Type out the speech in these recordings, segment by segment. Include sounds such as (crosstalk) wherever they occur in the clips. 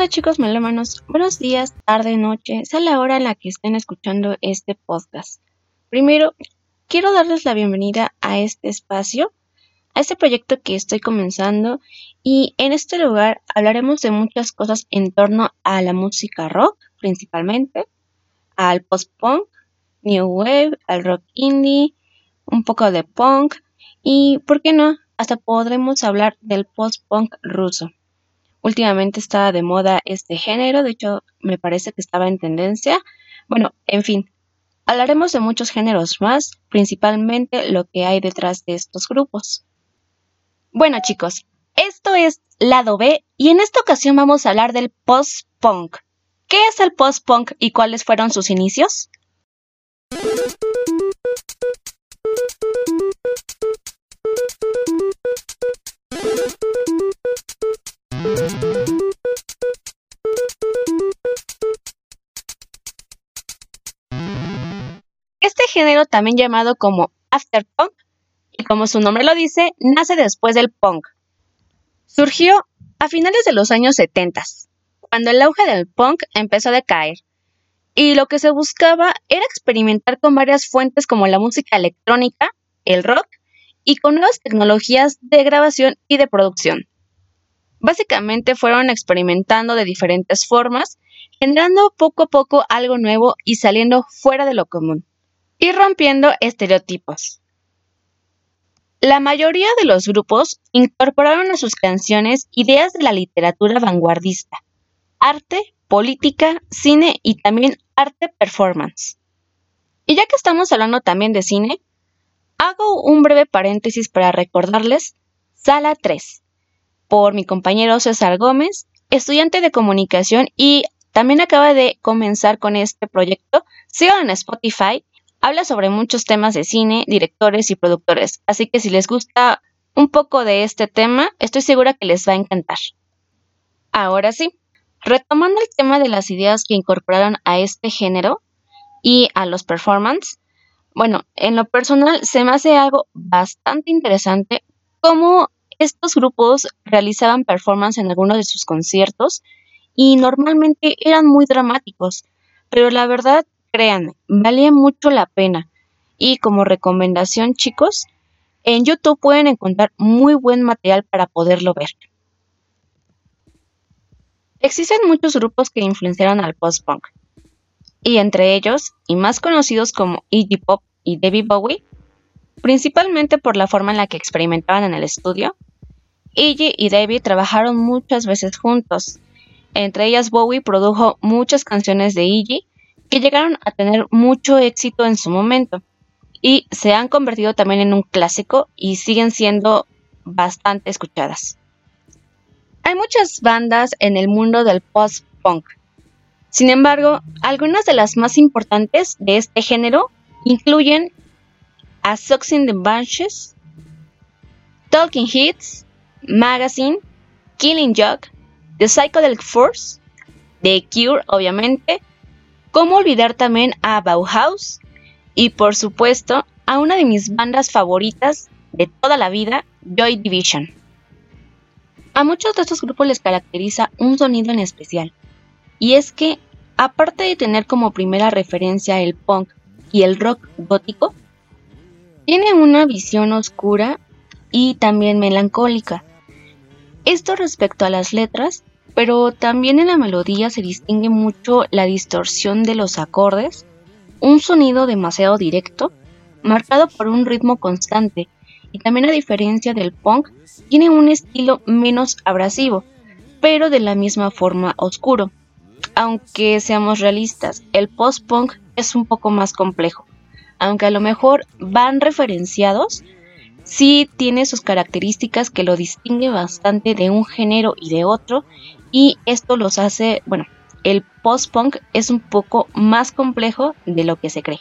¿Qué onda chicos melómanos? Buenos días, tarde, noche, sea la hora en la que estén escuchando este podcast. Primero, quiero darles la bienvenida a este espacio, a este proyecto que estoy comenzando y en este lugar hablaremos de muchas cosas en torno a la música rock principalmente, al post-punk, new wave, al rock indie, un poco de punk y, ¿por qué no? Hasta podremos hablar del post-punk ruso. Últimamente está de moda este género, de hecho me parece que estaba en tendencia. Bueno, en fin, hablaremos de muchos géneros más, principalmente lo que hay detrás de estos grupos. Bueno chicos, esto es lado B y en esta ocasión vamos a hablar del post-punk. ¿Qué es el post-punk y cuáles fueron sus inicios? También llamado como afterpunk, y como su nombre lo dice, nace después del punk. Surgió a finales de los años 70, cuando el auge del punk empezó a decaer, y lo que se buscaba era experimentar con varias fuentes como la música electrónica, el rock, y con nuevas tecnologías de grabación y de producción. Básicamente fueron experimentando de diferentes formas, generando poco a poco algo nuevo y saliendo fuera de lo común, y rompiendo estereotipos. La mayoría de los grupos incorporaron a sus canciones ideas de la literatura vanguardista, arte, política, cine y también arte performance. Y ya que estamos hablando también de cine, hago un breve paréntesis para recordarles Sala 3, por mi compañero César Gómez, estudiante de comunicación y también acaba de comenzar con este proyecto. Síganlo en Spotify. Habla sobre muchos temas de cine, directores y productores. Así que si les gusta un poco de este tema, estoy segura que les va a encantar. Ahora sí, retomando el tema de las ideas que incorporaron a este género y a los performance, bueno, en lo personal se me hace algo bastante interesante cómo estos grupos realizaban performance en algunos de sus conciertos y normalmente eran muy dramáticos, pero la verdad, créanme, valía mucho la pena. Y como recomendación, chicos, en YouTube pueden encontrar muy buen material para poderlo ver. Existen muchos grupos que influenciaron al post-punk, y entre ellos, y más conocidos como Iggy Pop y David Bowie, principalmente por la forma en la que experimentaban en el estudio, Iggy y David trabajaron muchas veces juntos. Entre ellas Bowie produjo muchas canciones de Iggy que llegaron a tener mucho éxito en su momento y se han convertido también en un clásico y siguen siendo bastante escuchadas. Hay muchas bandas en el mundo del post-punk. Sin embargo, algunas de las más importantes de este género incluyen A Socks in the Bunches, Talking Hits, Magazine, Killing Joke, The Psychedelic Force, The Cure, obviamente. Cómo olvidar también a Bauhaus y, por supuesto, a una de mis bandas favoritas de toda la vida, Joy Division. A muchos de estos grupos les caracteriza un sonido en especial, y es que, aparte de tener como primera referencia el punk y el rock gótico, tiene una visión oscura y también melancólica, esto respecto a las letras, pero también en la melodía se distingue mucho la distorsión de los acordes, un sonido demasiado directo, marcado por un ritmo constante, y también a diferencia del punk, tiene un estilo menos abrasivo, pero de la misma forma oscuro. Aunque seamos realistas, el post-punk es un poco más complejo, aunque a lo mejor van referenciados sí tiene sus características que lo distingue bastante de un género y de otro y esto los hace, bueno, el post-punk es un poco más complejo de lo que se cree.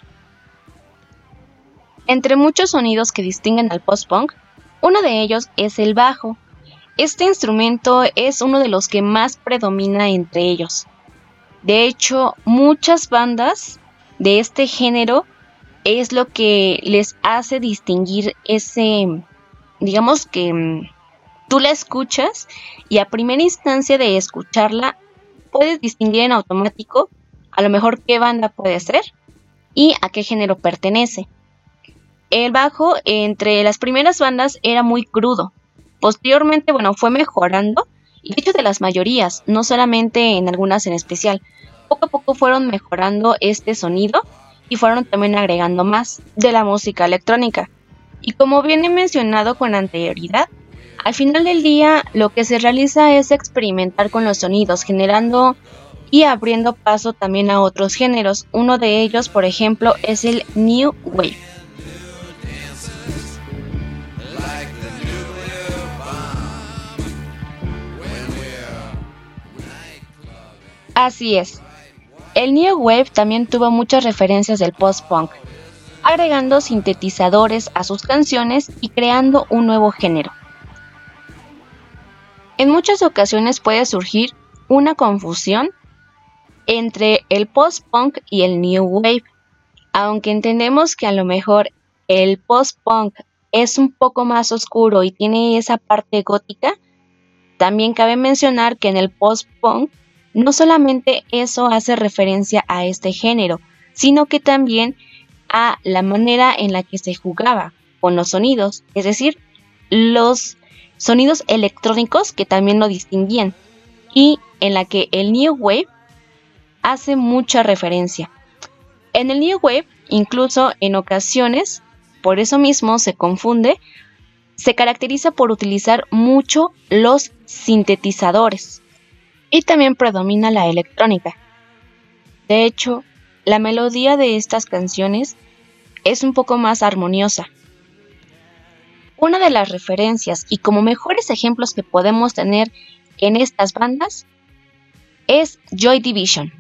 Entre muchos sonidos que distinguen al post-punk, uno de ellos es el bajo. Este instrumento es uno de los que más predomina entre ellos. De hecho, muchas bandas de este género es lo que les hace distinguir ese, digamos que mm, tú la escuchas y a primera instancia de escucharla puedes distinguir en automático a lo mejor qué banda puede ser y a qué género pertenece. El bajo entre las primeras bandas era muy crudo. Posteriormente, bueno, fue mejorando y de hecho de las mayorías, no solamente en algunas en especial. Poco a poco fueron mejorando este sonido y fueron también agregando más de la música electrónica. Y como viene mencionado con anterioridad, al final del día lo que se realiza es experimentar con los sonidos, generando y abriendo paso también a otros géneros. Uno de ellos, por ejemplo, es el New Wave. Así es. El New Wave también tuvo muchas referencias del post-punk, agregando sintetizadores a sus canciones y creando un nuevo género. En muchas ocasiones puede surgir una confusión entre el post-punk y el new wave, aunque entendemos que a lo mejor el post-punk es un poco más oscuro y tiene esa parte gótica, también cabe mencionar que en el post-punk no solamente eso hace referencia a este género, sino que también a la manera en la que se jugaba con los sonidos, es decir, los sonidos electrónicos que también lo distinguían, y en la que el New Wave hace mucha referencia. En el New Wave, incluso en ocasiones, por eso mismo se confunde, se caracteriza por utilizar mucho los sintetizadores y también predomina la electrónica. De hecho, la melodía de estas canciones es un poco más armoniosa. Una de las referencias y como mejores ejemplos que podemos tener en estas bandas es Joy Division.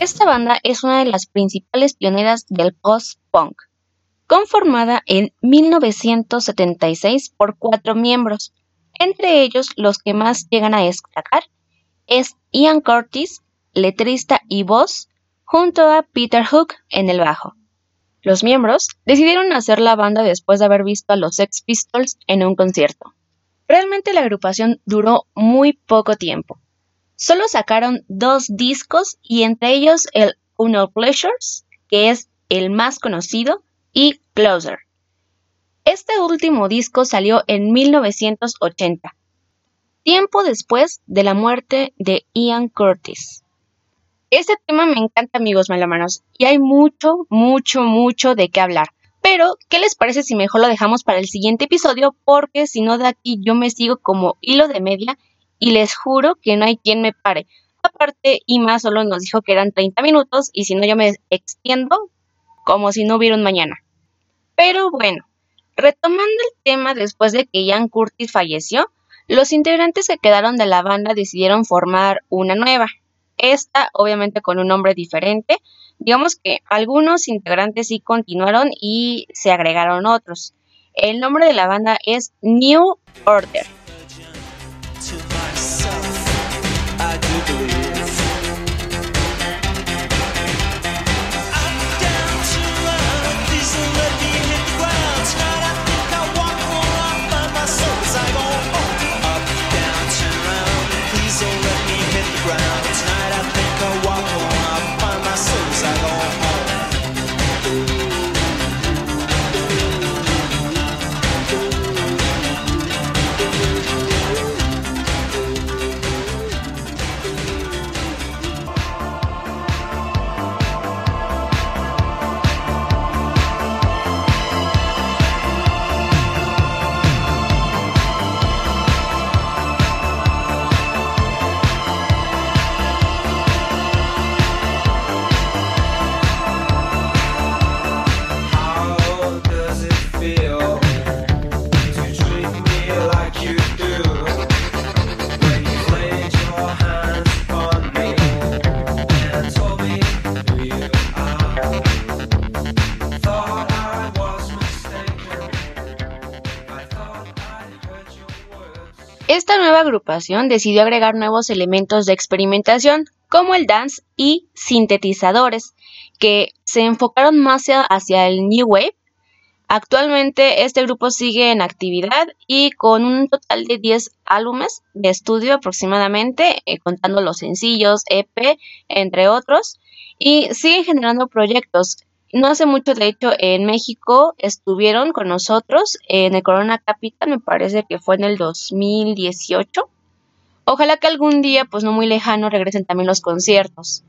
Esta banda es una de las principales pioneras del post-punk, conformada en 1976 por cuatro miembros. Entre ellos, los que más llegan a destacar es Ian Curtis, letrista y voz, junto a Peter Hook en el bajo. Los miembros decidieron hacer la banda después de haber visto a los Sex Pistols en un concierto. Realmente la agrupación duró muy poco tiempo. Solo sacaron dos discos y entre ellos el Uno Pleasures, que es el más conocido, y Closer. Este último disco salió en 1980, tiempo después de la muerte de Ian Curtis. Este tema me encanta, amigos malamanos, y hay mucho, mucho, mucho de qué hablar. Pero, ¿qué les parece si mejor lo dejamos para el siguiente episodio? Porque si no, de aquí yo me sigo como hilo de media y les juro que no hay quien me pare. Aparte, Ima solo nos dijo que eran 30 minutos y si no yo me extiendo como si no hubiera un mañana. Pero bueno, retomando el tema después de que Ian Curtis falleció, los integrantes que quedaron de la banda decidieron formar una nueva. Esta obviamente con un nombre diferente. Digamos que algunos integrantes sí continuaron y se agregaron otros. El nombre de la banda es New Order. Agrupación decidió agregar nuevos elementos de experimentación, como el dance y sintetizadores, que se enfocaron más hacia el New Wave. Actualmente este grupo sigue en actividad y con un total de 10 álbumes de estudio aproximadamente, eh, contando los sencillos, EP, entre otros, y siguen generando proyectos. No hace mucho, de hecho, en México estuvieron con nosotros en el Corona Capital, me parece que fue en el 2018. Ojalá que algún día, pues no muy lejano, regresen también los conciertos.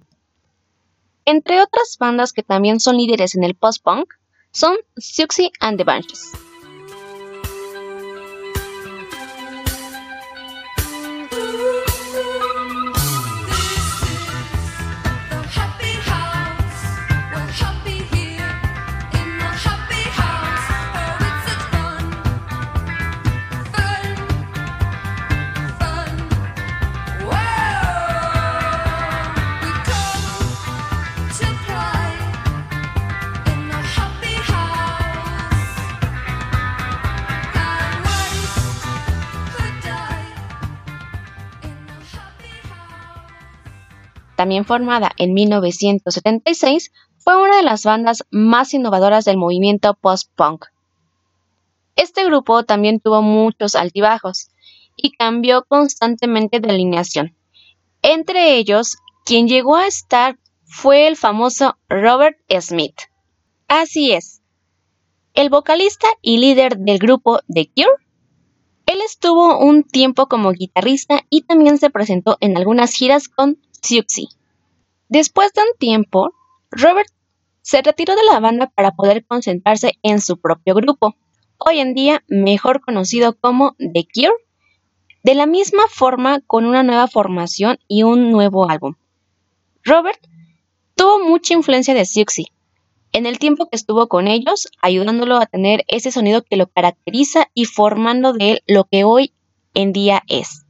Entre otras bandas que también son líderes en el post-punk son Siouxsie and the Banshees. También formada en 1976, fue una de las bandas más innovadoras del movimiento post-punk. Este grupo también tuvo muchos altibajos y cambió constantemente de alineación. Entre ellos, quien llegó a estar fue el famoso Robert Smith. Así es, el vocalista y líder del grupo The Cure. Él estuvo un tiempo como guitarrista y también se presentó en algunas giras con Siouxsie. Después de un tiempo, Robert se retiró de la banda para poder concentrarse en su propio grupo, hoy en día mejor conocido como The Cure, de la misma forma con una nueva formación y un nuevo álbum. Robert tuvo mucha influencia de Siouxsie en el tiempo que estuvo con ellos, ayudándolo a tener ese sonido que lo caracteriza y formando de él lo que hoy en día es.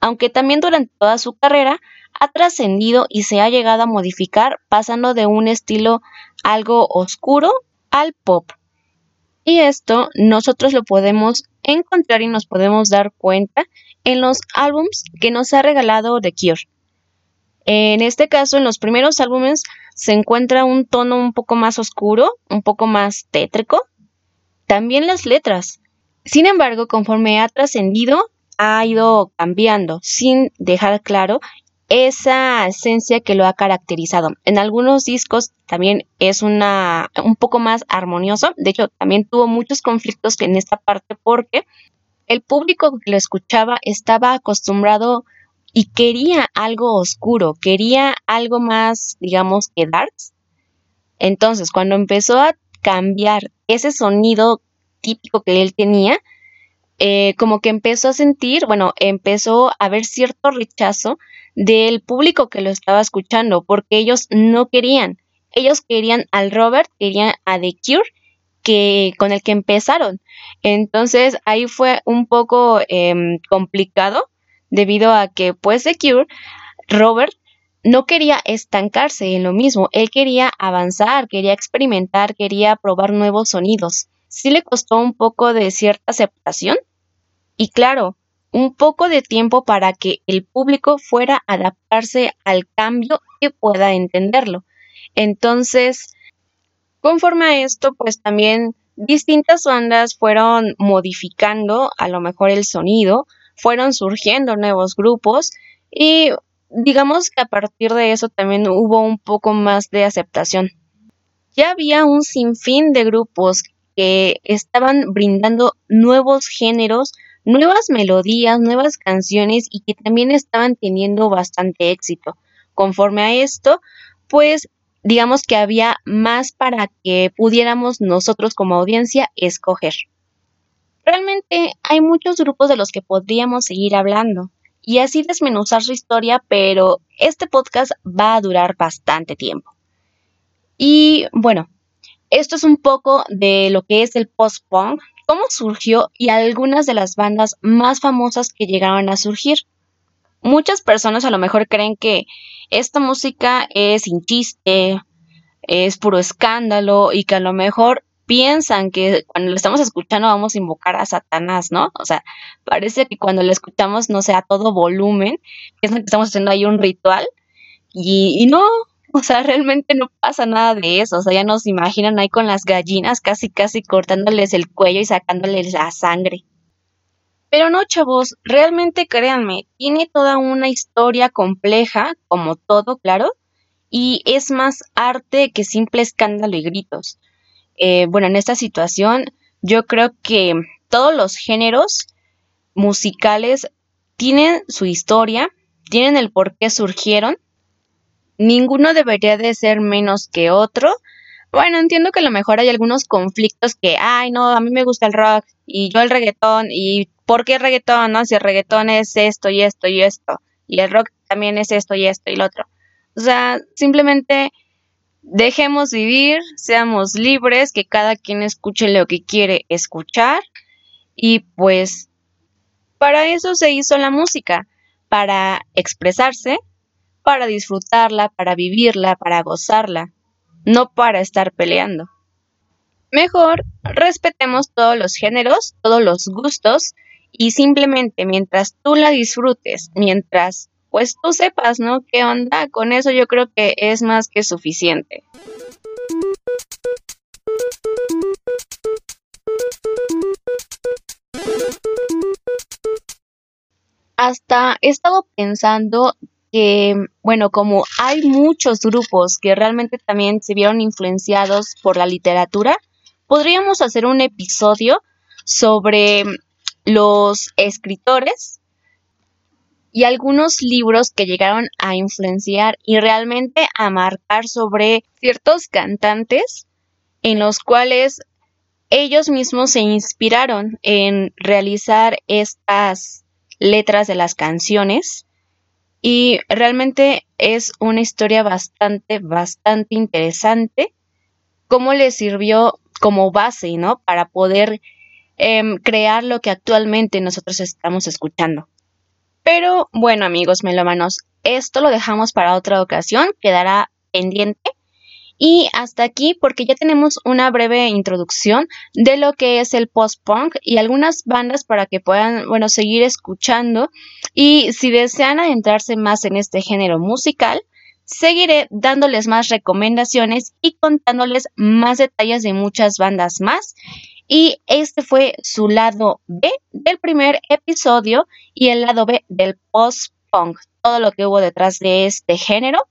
Aunque también durante toda su carrera ha trascendido y se ha llegado a modificar pasando de un estilo algo oscuro al pop. Y esto nosotros lo podemos encontrar y nos podemos dar cuenta en los álbums que nos ha regalado The Cure. En este caso, en los primeros álbumes se encuentra un tono un poco más oscuro, un poco más tétrico. También las letras. Sin embargo, conforme ha trascendido, ha ido cambiando, sin dejar claro esa esencia que lo ha caracterizado. En algunos discos también es una un poco más armonioso. De hecho, también tuvo muchos conflictos en esta parte porque el público que lo escuchaba estaba acostumbrado y quería algo oscuro, quería algo más, digamos, que darks. Entonces, cuando empezó a cambiar ese sonido típico que él tenía, eh, como que empezó a sentir, bueno, empezó a haber cierto rechazo del público que lo estaba escuchando, porque ellos no querían, ellos querían al Robert, querían a The Cure, que, con el que empezaron. Entonces ahí fue un poco em, complicado debido a que pues The Cure, Robert no quería estancarse en lo mismo, él quería avanzar, quería experimentar, quería probar nuevos sonidos. Sí le costó un poco de cierta aceptación y claro, un poco de tiempo para que el público fuera a adaptarse al cambio y pueda entenderlo. Entonces, conforme a esto, pues también distintas bandas fueron modificando a lo mejor el sonido, fueron surgiendo nuevos grupos y digamos que a partir de eso también hubo un poco más de aceptación. Ya había un sinfín de grupos que estaban brindando nuevos géneros, nuevas melodías, nuevas canciones y que también estaban teniendo bastante éxito. Conforme a esto, pues digamos que había más para que pudiéramos nosotros como audiencia escoger. Realmente hay muchos grupos de los que podríamos seguir hablando y así desmenuzar su historia, pero este podcast va a durar bastante tiempo. Y bueno, esto es un poco de lo que es el post-punk, cómo surgió y algunas de las bandas más famosas que llegaron a surgir. Muchas personas a lo mejor creen que esta música es sin chiste, es puro escándalo y que a lo mejor piensan que cuando lo estamos escuchando vamos a invocar a Satanás, ¿no? O sea, parece que cuando lo escuchamos no sea todo volumen, lo que estamos haciendo ahí un ritual, y, y no, (laughs) o sea, realmente no pasa nada de eso. O sea, ya nos imaginan ahí con las gallinas casi, casi cortándoles el cuello y sacándoles la sangre. Pero no, chavos, realmente créanme, tiene toda una historia compleja, como todo, claro, y es más arte que simple escándalo y gritos. Eh, bueno, en esta situación yo creo que todos los géneros musicales tienen su historia, tienen el por qué surgieron. Ninguno debería de ser menos que otro. Bueno, entiendo que a lo mejor hay algunos conflictos que, ay, no, a mí me gusta el rock y yo el reggaetón y ¿por qué reggaetón? No, si el reggaetón es esto y esto y esto y el rock también es esto y esto y lo otro. O sea, simplemente Dejemos vivir, seamos libres, que cada quien escuche lo que quiere escuchar y pues para eso se hizo la música, para expresarse, para disfrutarla, para vivirla, para gozarla, no para estar peleando. Mejor respetemos todos los géneros, todos los gustos y simplemente mientras tú la disfrutes, mientras pues tú sepas, ¿no? ¿Qué onda? Con eso yo creo que es más que suficiente. Hasta he estado pensando que, bueno, como hay muchos grupos que realmente también se vieron influenciados por la literatura, podríamos hacer un episodio sobre los escritores y algunos libros que llegaron a influenciar y realmente a marcar sobre ciertos cantantes en los cuales ellos mismos se inspiraron en realizar estas letras de las canciones y realmente es una historia bastante, bastante interesante cómo les sirvió como base, ¿no? Para poder em, crear lo que actualmente nosotros estamos escuchando. Pero bueno, amigos melómanos, esto lo dejamos para otra ocasión, quedará pendiente. Y hasta aquí porque ya tenemos una breve introducción de lo que es el post-punk y algunas bandas para que puedan, bueno, seguir escuchando. Y si desean adentrarse más en este género musical, seguiré dándoles más recomendaciones y contándoles más detalles de muchas bandas más y este fue su lado B del primer episodio y el lado B del post-punk, todo lo que hubo detrás de este género.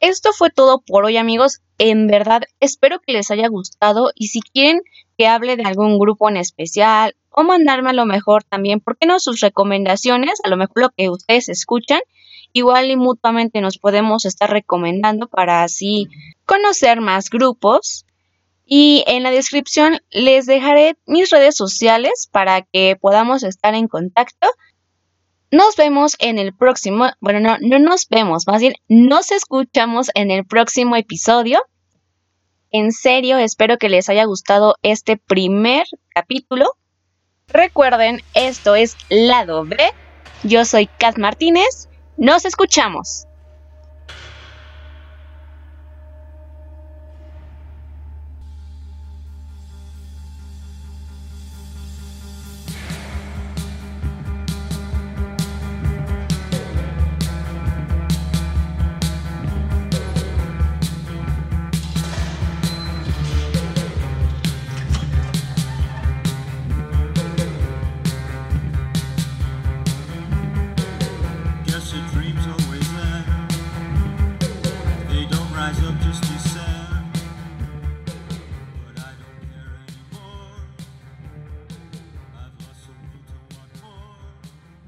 Esto fue todo por hoy amigos. En verdad espero que les haya gustado y si quieren que hable de algún grupo en especial o mandarme a lo mejor también, ¿por qué no sus recomendaciones? A lo mejor lo que ustedes escuchan, igual y mutuamente nos podemos estar recomendando para así conocer más grupos. Y en la descripción les dejaré mis redes sociales para que podamos estar en contacto. Nos vemos en el próximo, bueno, no, no nos vemos, más bien nos escuchamos en el próximo episodio. En serio, espero que les haya gustado este primer capítulo. Recuerden, esto es Lado B. Yo soy Kat Martínez. Nos escuchamos.